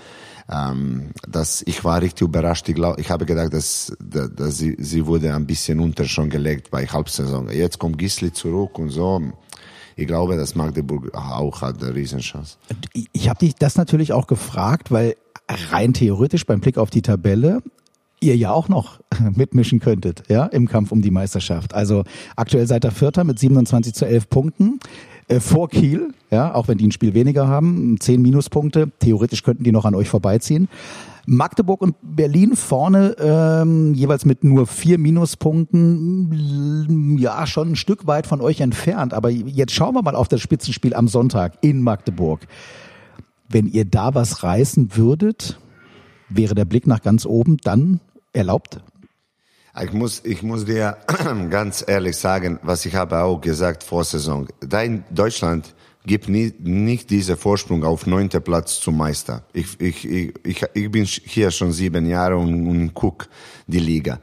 Ähm, dass ich war richtig überrascht. Ich, glaub, ich habe gedacht, dass, dass, dass sie, sie wurde ein bisschen unter schon gelegt bei Halbsaison. Jetzt kommt Gisli zurück und so. Ich glaube, dass Magdeburg auch hat eine Riesenchance. Ich habe dich das natürlich auch gefragt, weil rein theoretisch beim Blick auf die Tabelle ihr ja auch noch mitmischen könntet, ja, im Kampf um die Meisterschaft. Also aktuell seid ihr Vierter mit 27 zu 11 Punkten äh, vor Kiel, ja, auch wenn die ein Spiel weniger haben, 10 Minuspunkte. Theoretisch könnten die noch an euch vorbeiziehen. Magdeburg und Berlin vorne ähm, jeweils mit nur vier Minuspunkten, ja, schon ein Stück weit von euch entfernt. Aber jetzt schauen wir mal auf das Spitzenspiel am Sonntag in Magdeburg. Wenn ihr da was reißen würdet, wäre der Blick nach ganz oben dann erlaubt? Ich muss, ich muss dir ganz ehrlich sagen, was ich habe auch gesagt vor Saison. Da in Deutschland gibt nie, nicht diese Vorsprung auf neunter Platz zum Meister. Ich, ich, ich, ich, bin hier schon sieben Jahre und, und guck die Liga.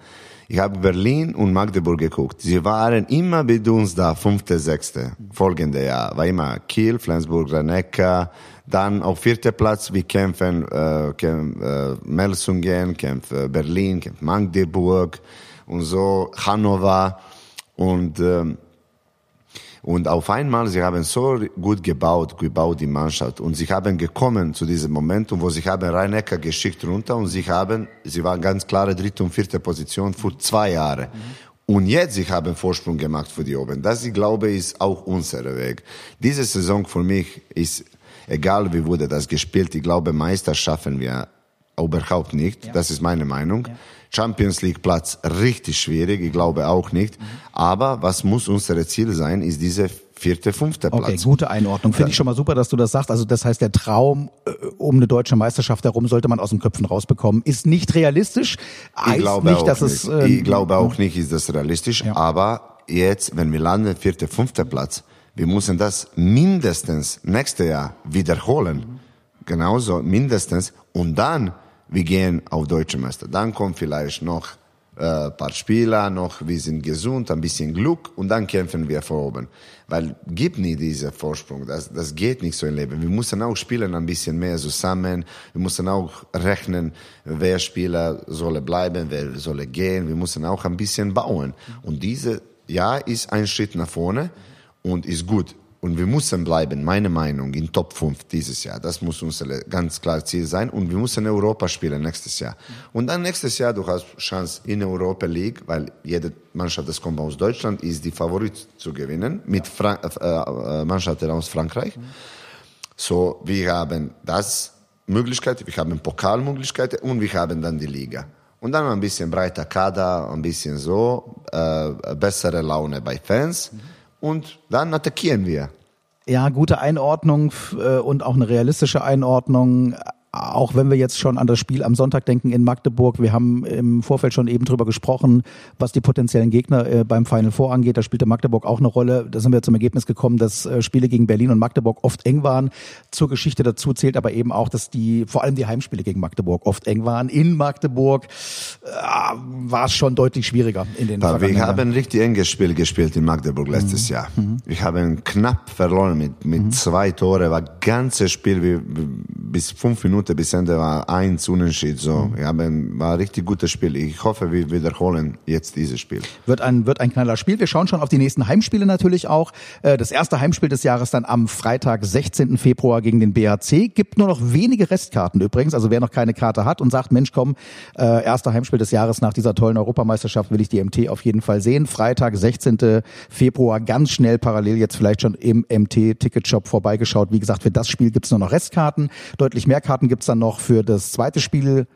Ich habe Berlin und Magdeburg geguckt. Sie waren immer mit uns da, fünfte, sechste, folgende Jahr. War immer Kiel, Flensburg, Rennecker, dann auf vierter Platz, wir kämpfen, äh, kämpfen äh, Melsungen, kämpfen Berlin, kämpfen Magdeburg und so, Hannover und ähm, und auf einmal, sie haben so gut gebaut, gebaut die Mannschaft. Und sie haben gekommen zu diesem Moment, wo sie haben Rhein-Neckar geschickt runter und sie haben, sie waren ganz klare dritte und vierte Position für zwei Jahre. Mhm. Und jetzt, sie haben Vorsprung gemacht für die oben. Das, ich glaube, ist auch unser Weg. Diese Saison für mich ist, egal wie wurde das gespielt, ich glaube, Meister schaffen wir überhaupt nicht. Ja. Das ist meine Meinung. Ja. Champions League Platz richtig schwierig, ich glaube auch nicht. Mhm. Aber was muss unser Ziel sein, ist diese vierte, fünfte Platz. Okay, gute Einordnung. Finde ich schon mal super, dass du das sagst. Also das heißt, der Traum äh, um eine deutsche Meisterschaft herum sollte man aus den Köpfen rausbekommen. Ist nicht realistisch. ich glaube nicht, dass nicht. es. Äh, ich glaube auch nicht, ist das realistisch. Ja. Aber jetzt, wenn wir landen, vierte, fünfte Platz, wir müssen das mindestens nächstes Jahr wiederholen. Genauso, mindestens. Und dann wir gehen auf Deutsche Meister. Dann kommt vielleicht noch äh, paar Spieler, noch wir sind gesund, ein bisschen Glück und dann kämpfen wir vor oben. Weil gibt nie diesen Vorsprung, das, das geht nicht so im Leben. Wir müssen auch spielen ein bisschen mehr zusammen, wir müssen auch rechnen, wer Spieler soll bleiben, wer soll gehen, wir müssen auch ein bisschen bauen. Und diese Jahr ist ein Schritt nach vorne und ist gut. Und wir müssen bleiben, meine Meinung, in Top 5 dieses Jahr. Das muss unser ganz klar Ziel sein. Und wir müssen Europa spielen nächstes Jahr. Und dann nächstes Jahr, du hast Chance in Europa League, weil jede Mannschaft, das kommt aus Deutschland, ist die Favorit zu gewinnen, mit Fra äh, äh, Mannschaften aus Frankreich. So, wir haben das Möglichkeit, wir haben Pokalmöglichkeiten und wir haben dann die Liga. Und dann ein bisschen breiter Kader, ein bisschen so, äh, bessere Laune bei Fans. Mhm und dann attackieren wir. Ja, gute Einordnung äh, und auch eine realistische Einordnung auch wenn wir jetzt schon an das Spiel am Sonntag denken in Magdeburg, wir haben im Vorfeld schon eben drüber gesprochen, was die potenziellen Gegner äh, beim Final Four angeht. Da spielte Magdeburg auch eine Rolle. Da sind wir zum Ergebnis gekommen, dass äh, Spiele gegen Berlin und Magdeburg oft eng waren. Zur Geschichte dazu zählt aber eben auch, dass die, vor allem die Heimspiele gegen Magdeburg oft eng waren. In Magdeburg äh, war es schon deutlich schwieriger in den ja, Wir haben ein richtig enges Spiel gespielt in Magdeburg letztes mhm. Jahr. Mhm. Wir haben knapp verloren mit, mit mhm. zwei Tore, war ganzes Spiel wie, bis fünf Minuten Minute bis Ende war eins Unentschied. So, mhm. ja, war ein richtig gutes Spiel. Ich hoffe, wir wiederholen jetzt dieses Spiel. Wird ein, wird ein knaller Spiel. Wir schauen schon auf die nächsten Heimspiele natürlich auch. Äh, das erste Heimspiel des Jahres dann am Freitag, 16. Februar gegen den BHC. Gibt nur noch wenige Restkarten übrigens. Also wer noch keine Karte hat und sagt, Mensch, komm, äh, erster Heimspiel des Jahres nach dieser tollen Europameisterschaft will ich die MT auf jeden Fall sehen. Freitag, 16. Februar, ganz schnell parallel jetzt vielleicht schon im MT-Ticketshop vorbeigeschaut. Wie gesagt, für das Spiel gibt's nur noch Restkarten. Deutlich mehr Karten gibt's dann noch für das zweite Spiel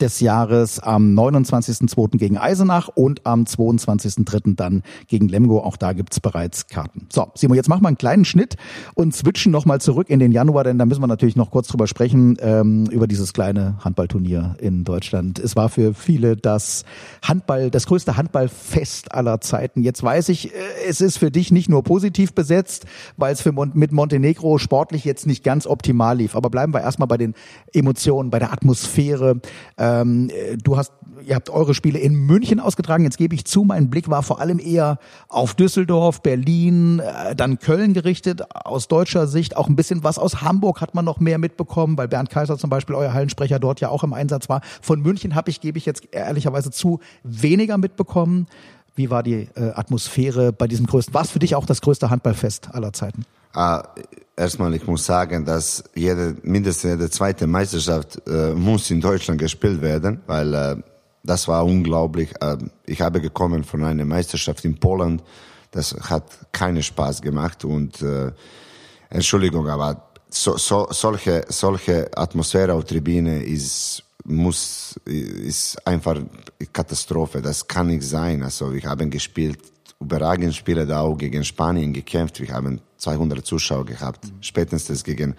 des Jahres am 29.02. gegen Eisenach und am 22.03. dann gegen Lemgo. Auch da gibt's bereits Karten. So, Simon, jetzt machen wir einen kleinen Schnitt und switchen nochmal zurück in den Januar, denn da müssen wir natürlich noch kurz drüber sprechen, ähm, über dieses kleine Handballturnier in Deutschland. Es war für viele das Handball, das größte Handballfest aller Zeiten. Jetzt weiß ich, äh, es ist für dich nicht nur positiv besetzt, weil es für Mon mit Montenegro sportlich jetzt nicht ganz optimal lief. Aber bleiben wir erstmal bei den Emotionen, bei der Atmosphäre. Äh, ähm, du hast, ihr habt eure Spiele in München ausgetragen. Jetzt gebe ich zu, mein Blick war vor allem eher auf Düsseldorf, Berlin, äh, dann Köln gerichtet. Aus deutscher Sicht auch ein bisschen was aus Hamburg hat man noch mehr mitbekommen, weil Bernd Kaiser zum Beispiel, euer Hallensprecher, dort ja auch im Einsatz war. Von München habe ich, gebe ich jetzt ehrlicherweise zu, weniger mitbekommen. Wie war die äh, Atmosphäre bei diesem größten? War es für dich auch das größte Handballfest aller Zeiten? Ah, erstmal, ich muss sagen, dass jede, mindestens jede zweite Meisterschaft äh, muss in Deutschland gespielt werden, weil äh, das war unglaublich. Äh, ich habe gekommen von einer Meisterschaft in Polen, das hat keinen Spaß gemacht und äh, Entschuldigung, aber so, so, solche, solche Atmosphäre auf Tribüne ist muss ist einfach Katastrophe. Das kann nicht sein. Also wir haben gespielt überragend Spiele da auch gegen Spanien gekämpft. Wir haben 200 Zuschauer gehabt. Spätestens gegen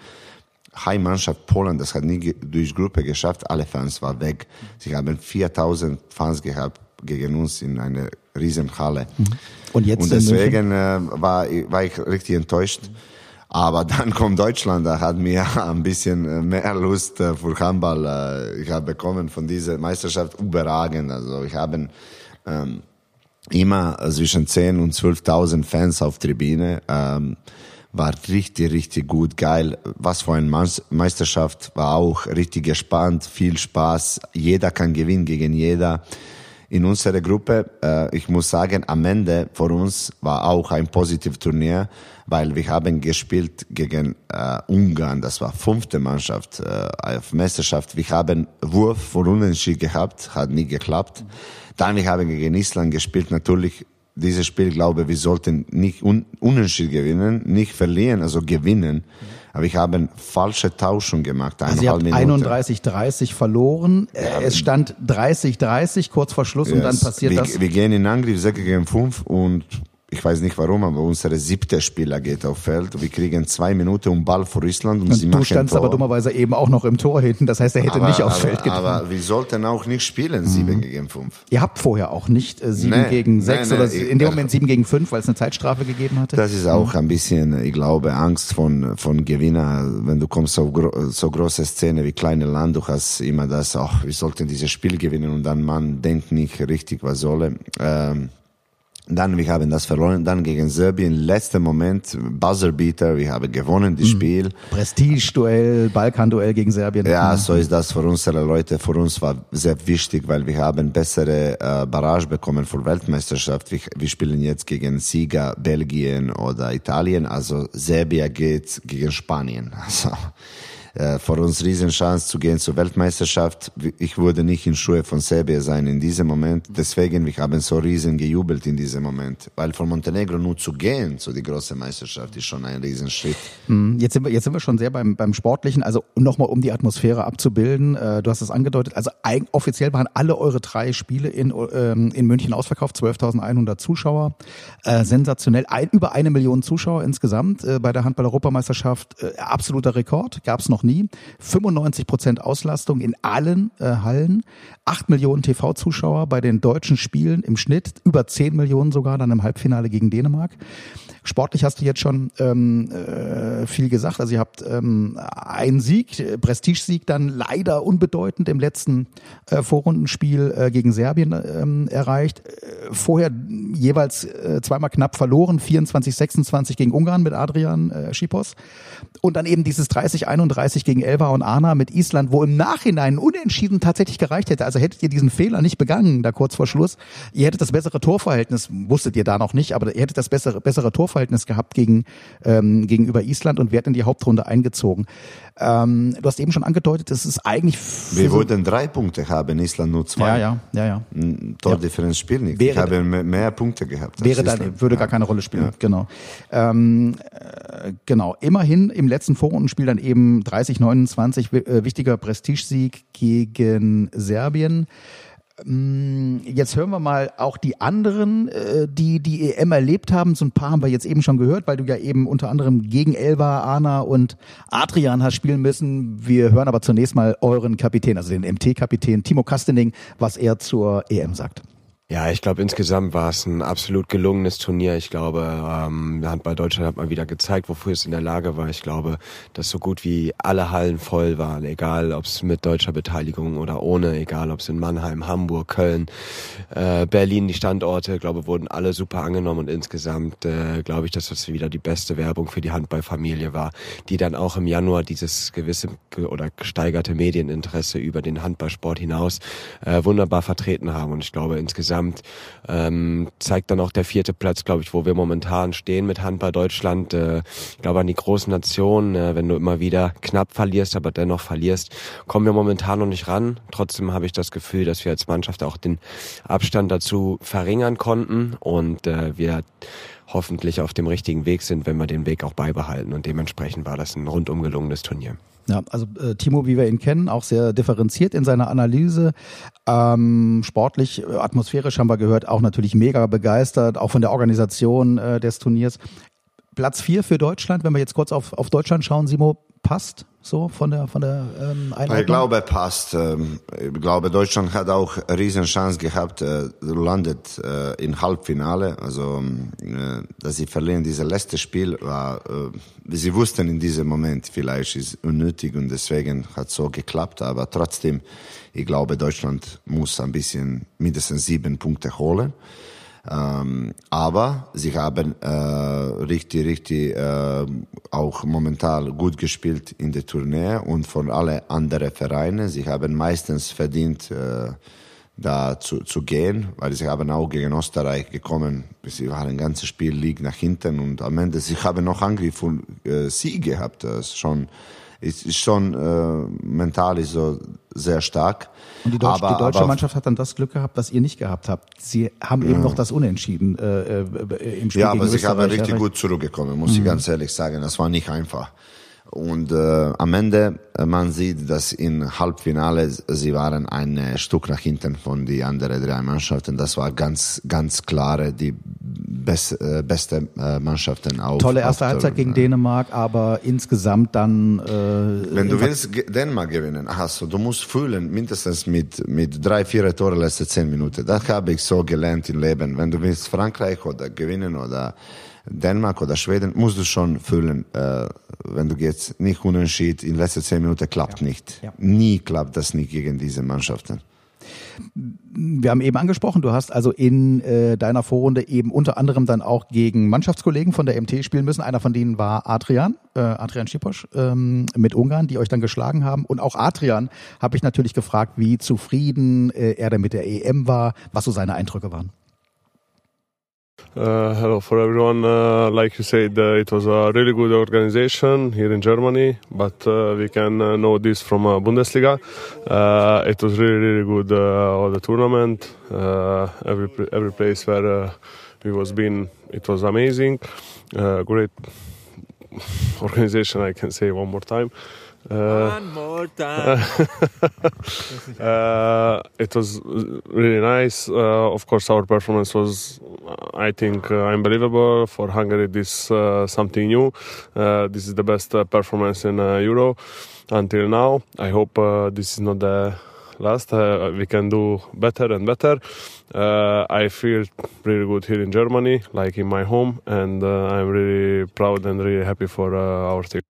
Heimmannschaft Polen, das hat nie durch Gruppe geschafft. Alle Fans waren weg. Sie haben 4000 Fans gehabt gegen uns in einer riesen Halle. Mhm. Und jetzt Und deswegen äh, war, war ich richtig enttäuscht. Aber dann kommt Deutschland, da hat mir ein bisschen äh, mehr Lust äh, für Handball. Ich habe bekommen von dieser Meisterschaft überragend. Also ich habe Ähm, immer zwischen 10 und 12.000 Fans auf Tribüne. Ähm, war richtig, richtig gut, geil. Was für eine Meisterschaft, war auch richtig gespannt, viel Spaß. Jeder kann gewinnen gegen jeder. In unserer Gruppe, äh, ich muss sagen, am Ende für uns war auch ein positives Turnier, weil wir haben gespielt gegen äh, Ungarn, das war fünfte Mannschaft äh, auf Meisterschaft. Wir haben Wurf vor Unentschieden gehabt, hat nie geklappt. Dann wir haben gegen Island gespielt, natürlich dieses Spiel glaube, wir sollten nicht un unentschieden gewinnen, nicht verlieren, also gewinnen. Aber ich habe falsche Tauschung gemacht. Also ihr habt 31-30 verloren. Ja, es stand 30-30 kurz vor Schluss yes. und dann passiert wir, das. Wir gehen in Angriff 6 gegen 5 und ich weiß nicht warum, aber unsere siebte Spieler geht auf Feld. Wir kriegen zwei Minuten um Ball vor Island und, und sie Du standst aber dummerweise eben auch noch im Tor hinten. Das heißt, er hätte aber, nicht aufs Feld gekommen. Aber wir sollten auch nicht spielen, sieben mhm. gegen fünf. Ihr habt vorher auch nicht äh, sieben nee, gegen sechs nee, nee, oder in dem Moment sieben gegen fünf, weil es eine Zeitstrafe gegeben hatte? Das ist auch mhm. ein bisschen, ich glaube, Angst von, von Gewinner. Wenn du kommst auf gro so große Szene wie kleine Land, du hast immer das, ach, wir sollten dieses Spiel gewinnen und dann man denkt nicht richtig, was soll. Ähm, dann, wir haben das verloren. Dann gegen Serbien, letzter Moment, Buzzerbeater, wir haben gewonnen, das mhm. Spiel. Prestige-Duell, Balkan-Duell gegen Serbien. Ja, mhm. so ist das für unsere Leute. Für uns war sehr wichtig, weil wir haben bessere äh, Barrage bekommen für Weltmeisterschaft. Wir, wir spielen jetzt gegen Sieger Belgien oder Italien, also Serbien geht gegen Spanien. Also, äh, für uns Riesenchance zu gehen zur Weltmeisterschaft. Ich würde nicht in Schuhe von Serbien sein in diesem Moment. Deswegen, wir haben so riesen gejubelt in diesem Moment. Weil von Montenegro nur zu gehen zu die große Meisterschaft ist schon ein Riesenschritt. Hm, jetzt sind wir, jetzt sind wir schon sehr beim, beim Sportlichen. Also nochmal, um die Atmosphäre abzubilden. Äh, du hast es angedeutet. Also offiziell waren alle eure drei Spiele in, ähm, in München ausverkauft. 12.100 Zuschauer. Äh, sensationell. Ein, über eine Million Zuschauer insgesamt bei der Handball-Europameisterschaft. Absoluter Rekord. Gab es noch noch nie. 95 Prozent Auslastung in allen äh, Hallen. 8 Millionen TV-Zuschauer bei den deutschen Spielen im Schnitt. Über 10 Millionen sogar dann im Halbfinale gegen Dänemark. Sportlich hast du jetzt schon ähm, äh, viel gesagt. Also ihr habt ähm, einen Sieg, äh, Prestigesieg dann leider unbedeutend im letzten äh, Vorrundenspiel äh, gegen Serbien ähm, erreicht. Äh, vorher jeweils äh, zweimal knapp verloren, 24, 26 gegen Ungarn mit Adrian äh, Schipos. Und dann eben dieses 30, 31 gegen Elva und Arna mit Island, wo im Nachhinein Unentschieden tatsächlich gereicht hätte. Also hättet ihr diesen Fehler nicht begangen, da kurz vor Schluss, ihr hättet das bessere Torverhältnis, wusstet ihr da noch nicht, aber ihr hättet das bessere, bessere Torverhältnis Torverhältnis gehabt gegen, ähm, gegenüber Island und werden in die Hauptrunde eingezogen. Ähm, du hast eben schon angedeutet, es ist eigentlich. Wir wollten drei Punkte haben, Island nur zwei. Ja, ja, ja, ja. Tordifferenz ja. spielt nicht. Wäre, ich habe mehr Punkte gehabt. Wäre dann, würde gar keine Rolle spielen, ja. genau. Ähm, äh, genau. Immerhin im letzten Vorrundenspiel dann eben 30-29 äh, wichtiger Prestigesieg gegen Serbien. Mm, jetzt hören wir mal auch die anderen, äh, die die EM erlebt haben. So ein paar haben wir jetzt eben schon gehört, weil du ja eben unter anderem gegen Elva, Ana und Adrian hast spielen müssen. Wir hören aber zunächst mal euren Kapitän, also den MT-Kapitän Timo Kastening, was er zur EM sagt. Ja, ich glaube insgesamt war es ein absolut gelungenes Turnier. Ich glaube, ähm, Handball Deutschland hat mal wieder gezeigt, wofür es in der Lage war. Ich glaube, dass so gut wie alle Hallen voll waren, egal ob es mit deutscher Beteiligung oder ohne, egal ob es in Mannheim, Hamburg, Köln, äh, Berlin, die Standorte, glaube wurden alle super angenommen und insgesamt äh, glaube ich, dass das wieder die beste Werbung für die Handballfamilie war, die dann auch im Januar dieses gewisse oder gesteigerte Medieninteresse über den Handballsport hinaus äh, wunderbar vertreten haben. Und ich glaube insgesamt insgesamt ähm, zeigt dann auch der vierte Platz, glaube ich, wo wir momentan stehen mit Handball Deutschland. Äh, ich glaube an die großen Nationen, äh, wenn du immer wieder knapp verlierst, aber dennoch verlierst, kommen wir momentan noch nicht ran. Trotzdem habe ich das Gefühl, dass wir als Mannschaft auch den Abstand dazu verringern konnten und äh, wir hoffentlich auf dem richtigen Weg sind, wenn wir den Weg auch beibehalten. Und dementsprechend war das ein rundum gelungenes Turnier. Ja, also äh, Timo, wie wir ihn kennen, auch sehr differenziert in seiner Analyse. Ähm, sportlich, äh, atmosphärisch haben wir gehört, auch natürlich mega begeistert, auch von der Organisation äh, des Turniers. Platz vier für Deutschland, wenn wir jetzt kurz auf, auf Deutschland schauen, Simo, passt? So von der von der ähm, Einordnung? Ich glaube, passt. Ähm, Ich glaube, Deutschland hat auch eine riesen Chance gehabt, äh, landet äh, in Halbfinale. Also, äh, dass sie verlieren, dieses letzte Spiel war, äh, sie wussten in diesem Moment, vielleicht ist unnötig und deswegen hat so geklappt. Aber trotzdem, ich glaube, Deutschland muss ein bisschen mindestens sieben Punkte holen. Ähm, aber sie haben äh, richtig, richtig äh, auch momentan gut gespielt in der Tournee und von alle anderen Vereinen. Sie haben meistens verdient, äh, da zu, zu gehen, weil sie haben auch gegen Österreich gekommen. Sie waren ein ganzes Spiel liegt nach hinten und am Ende sie haben noch Angriff und äh, Sieg gehabt. Das ist schon ist, ist schon äh, mental ist so sehr stark. Und die, Deutsch, aber, die deutsche aber, Mannschaft hat dann das Glück gehabt, was ihr nicht gehabt habt. Sie haben eben noch das Unentschieden äh, äh, im Spiel Ja, aber sie haben richtig gut zurückgekommen, muss ich ganz ehrlich sagen. Das war nicht einfach. Und äh, am Ende, äh, man sieht, dass im Halbfinale sie waren ein Stück nach hinten von die anderen drei Mannschaften. Das war ganz, ganz klare die best, äh, beste äh, Mannschaften auf. Tolle auf erste der- Halbzeit gegen Dänemark, aber insgesamt dann. Äh, Wenn du willst Dänemark gewinnen, hast du, du musst fühlen, mindestens mit, mit drei, vier Tore letzte zehn Minuten. Das habe ich so gelernt im Leben. Wenn du willst Frankreich oder gewinnen oder Dänemark oder Schweden, musst du schon fühlen, äh, wenn du jetzt nicht unentschieden in letzten zehn Minuten klappt nicht. Ja. Nie klappt das nicht gegen diese Mannschaften. Wir haben eben angesprochen, du hast also in äh, deiner Vorrunde eben unter anderem dann auch gegen Mannschaftskollegen von der MT spielen müssen. Einer von denen war Adrian, äh, Adrian Schiposch ähm, mit Ungarn, die euch dann geschlagen haben. Und auch Adrian habe ich natürlich gefragt, wie zufrieden äh, er denn mit der EM war, was so seine Eindrücke waren. Uh, hello for everyone. Uh, like you said, uh, it was a really good organization here in Germany, but uh, we can uh, know this from uh, Bundesliga. It was really, really good all the tournament. Every every place where we was been, it was amazing. Great organization, I can say one more time. One more time. uh, it was really nice. Uh, of course, our performance was, uh, I think, unbelievable. For Hungary, this something new. This is the best performance in Euro until now. I hope this is not the last. Uh, we can do better and better. Uh, I feel really good here in Germany, like in my home, and uh, I'm really proud and really happy for our team.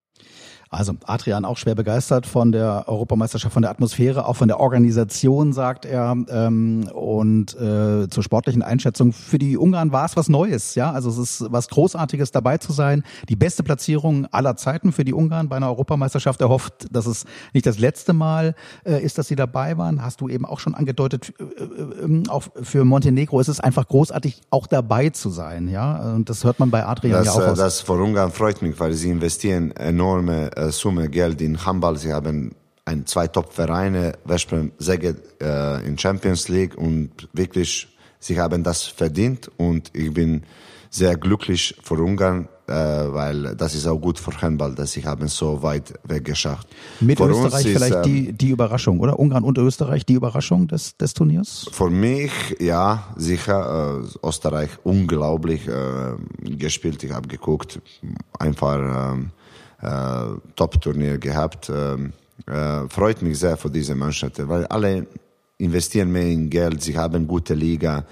Also Adrian auch schwer begeistert von der Europameisterschaft, von der Atmosphäre, auch von der Organisation, sagt er. Ähm, und äh, zur sportlichen Einschätzung. Für die Ungarn war es was Neues, ja. Also es ist was Großartiges dabei zu sein. Die beste Platzierung aller Zeiten für die Ungarn bei einer Europameisterschaft. Er hofft, dass es nicht das letzte Mal äh, ist, dass sie dabei waren. Hast du eben auch schon angedeutet, äh, äh, auch für Montenegro ist es einfach großartig, auch dabei zu sein, ja. Und das hört man bei Adrian Das, ja auch äh, aus. das für Ungarn freut mich, weil sie investieren enorme Summe Geld in Handball. Sie haben ein, zwei Top-Vereine, Veszprem, Szeged äh, in Champions League und wirklich, sie haben das verdient und ich bin sehr glücklich für Ungarn, äh, weil das ist auch gut für Handball, dass sie haben so weit weg geschafft. Mit Für Österreich ist, vielleicht ähm, die, die Überraschung, oder? Ungarn und Österreich die Überraschung des, des Turniers? Für mich, ja, sicher. Äh, Österreich unglaublich äh, gespielt. Ich habe geguckt, einfach äh, Top-Turnier gehabt. Ähm, äh, freut mich sehr für diese Mannschaft, weil alle investieren mehr in Geld. Sie haben gute Liga.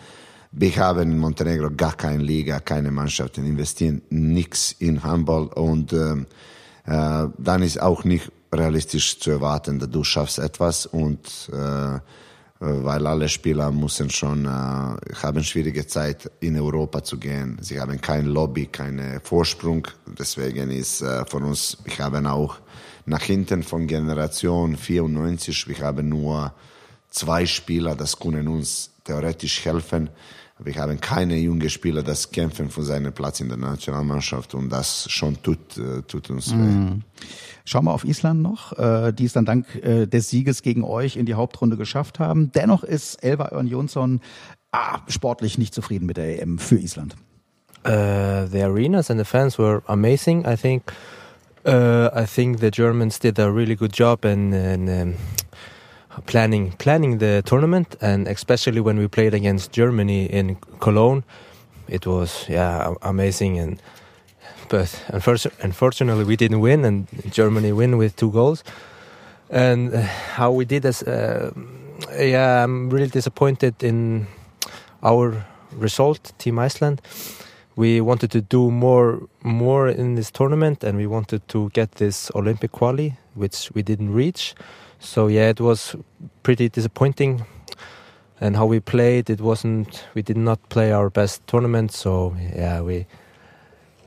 Wir haben in Montenegro gar keine Liga, keine Mannschaften, investieren nichts in Handball und ähm, äh, dann ist auch nicht realistisch zu erwarten, dass du schaffst etwas und äh, weil alle Spieler müssen schon äh, haben schwierige Zeit in Europa zu gehen. Sie haben kein Lobby, keinen Vorsprung. Deswegen ist äh, von uns, wir haben auch nach hinten von Generation 94, wir haben nur zwei Spieler, das können uns theoretisch helfen. Wir haben keine jungen Spieler, das kämpfen für seinen Platz in der Nationalmannschaft und das schon tut, äh, tut uns weh. Schauen wir auf Island noch, äh, die es dann dank äh, des Sieges gegen euch in die Hauptrunde geschafft haben. Dennoch ist Elva Örn Jonsson ah, sportlich nicht zufrieden mit der EM für Island. Uh, the arenas and the fans were amazing. I think. Uh, I think the Germans did a really good job in, in um, planning planning the tournament, and especially when we played against Germany in Cologne, it was yeah amazing and but unfortunately we didn't win, and Germany win with two goals. And uh, how we did as, uh, yeah, I'm really disappointed in our result, Team Iceland. We wanted to do more, more in this tournament, and we wanted to get this Olympic quali, which we didn't reach. So yeah, it was pretty disappointing. And how we played, it wasn't. We did not play our best tournament. So yeah, we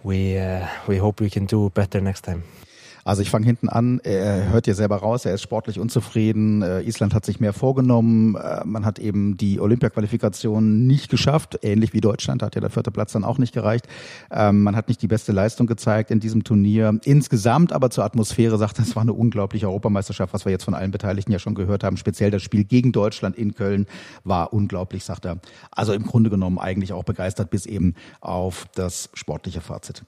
we uh, we hope we can do better next time. Also ich fange hinten an, er hört ihr selber raus, er ist sportlich unzufrieden, äh, Island hat sich mehr vorgenommen, äh, man hat eben die Olympia-Qualifikation nicht geschafft, ähnlich wie Deutschland, hat ja der vierte Platz dann auch nicht gereicht. Ähm, man hat nicht die beste Leistung gezeigt in diesem Turnier. Insgesamt aber zur Atmosphäre sagt es war eine unglaubliche Europameisterschaft, was wir jetzt von allen Beteiligten ja schon gehört haben. Speziell das Spiel gegen Deutschland in Köln war unglaublich, sagt er. Also im Grunde genommen eigentlich auch begeistert bis eben auf das sportliche Fazit.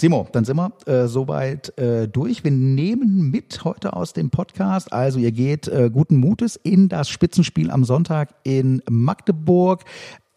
Simo, dann sind wir äh, soweit äh, durch. Wir nehmen mit heute aus dem Podcast. Also ihr geht äh, guten Mutes in das Spitzenspiel am Sonntag in Magdeburg.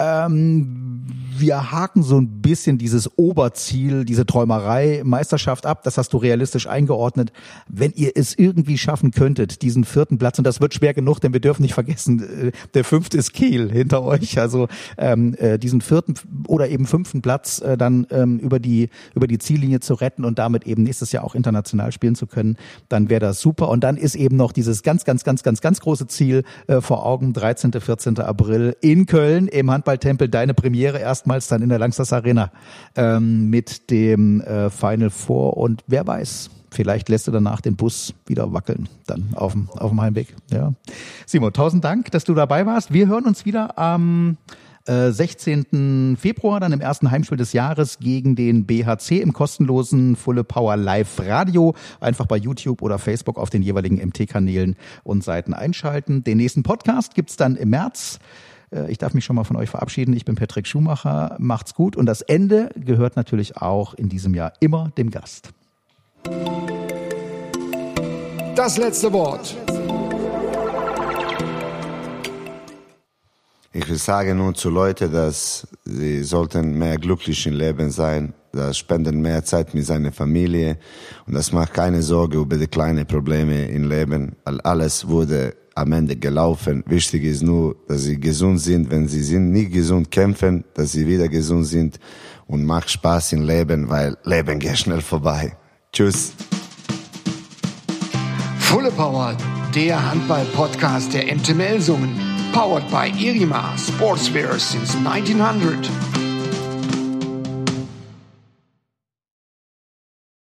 Ähm, wir haken so ein bisschen dieses Oberziel, diese Träumerei Meisterschaft ab. Das hast du realistisch eingeordnet. Wenn ihr es irgendwie schaffen könntet, diesen vierten Platz, und das wird schwer genug, denn wir dürfen nicht vergessen, äh, der fünfte ist Kiel hinter euch. Also ähm, äh, diesen vierten oder eben fünften Platz äh, dann ähm, über die über die Ziellinie zu retten und damit eben nächstes Jahr auch international spielen zu können, dann wäre das super. Und dann ist eben noch dieses ganz, ganz, ganz, ganz, ganz große Ziel äh, vor Augen: 13., 14. April in Köln im Handball Handballtempel deine Premiere erstmals dann in der Langsas Arena ähm, mit dem äh, Final Four und wer weiß, vielleicht lässt du danach den Bus wieder wackeln, dann auf dem, Heimweg. Ja. Simon, tausend Dank, dass du dabei warst. Wir hören uns wieder am äh, 16. Februar, dann im ersten Heimspiel des Jahres gegen den BHC im kostenlosen Fulle Power Live Radio. Einfach bei YouTube oder Facebook auf den jeweiligen MT-Kanälen und Seiten einschalten. Den nächsten Podcast gibt's dann im März. Äh, ich darf mich schon mal von euch verabschieden. Ich bin Patrick Schumacher. Macht's gut. Und das Ende gehört natürlich auch in diesem Jahr immer dem Gast. Das letzte Wort. Ich will sagen nur zu Leuten, dass sie sollten mehr glücklich im Leben sein, das spenden mehr Zeit mit seiner Familie und das macht keine Sorge über die kleinen Probleme im Leben. Alles wurde am Ende gelaufen. Wichtig ist nur, dass sie gesund sind. Wenn sie sind nicht gesund, kämpfen, dass sie wieder gesund sind und macht Spaß im Leben, weil Leben geht schnell vorbei. Tschüss. Fulle Power, der Handball-Podcast der MTML-Sungen. Powered by Irima Sportswear since 1900.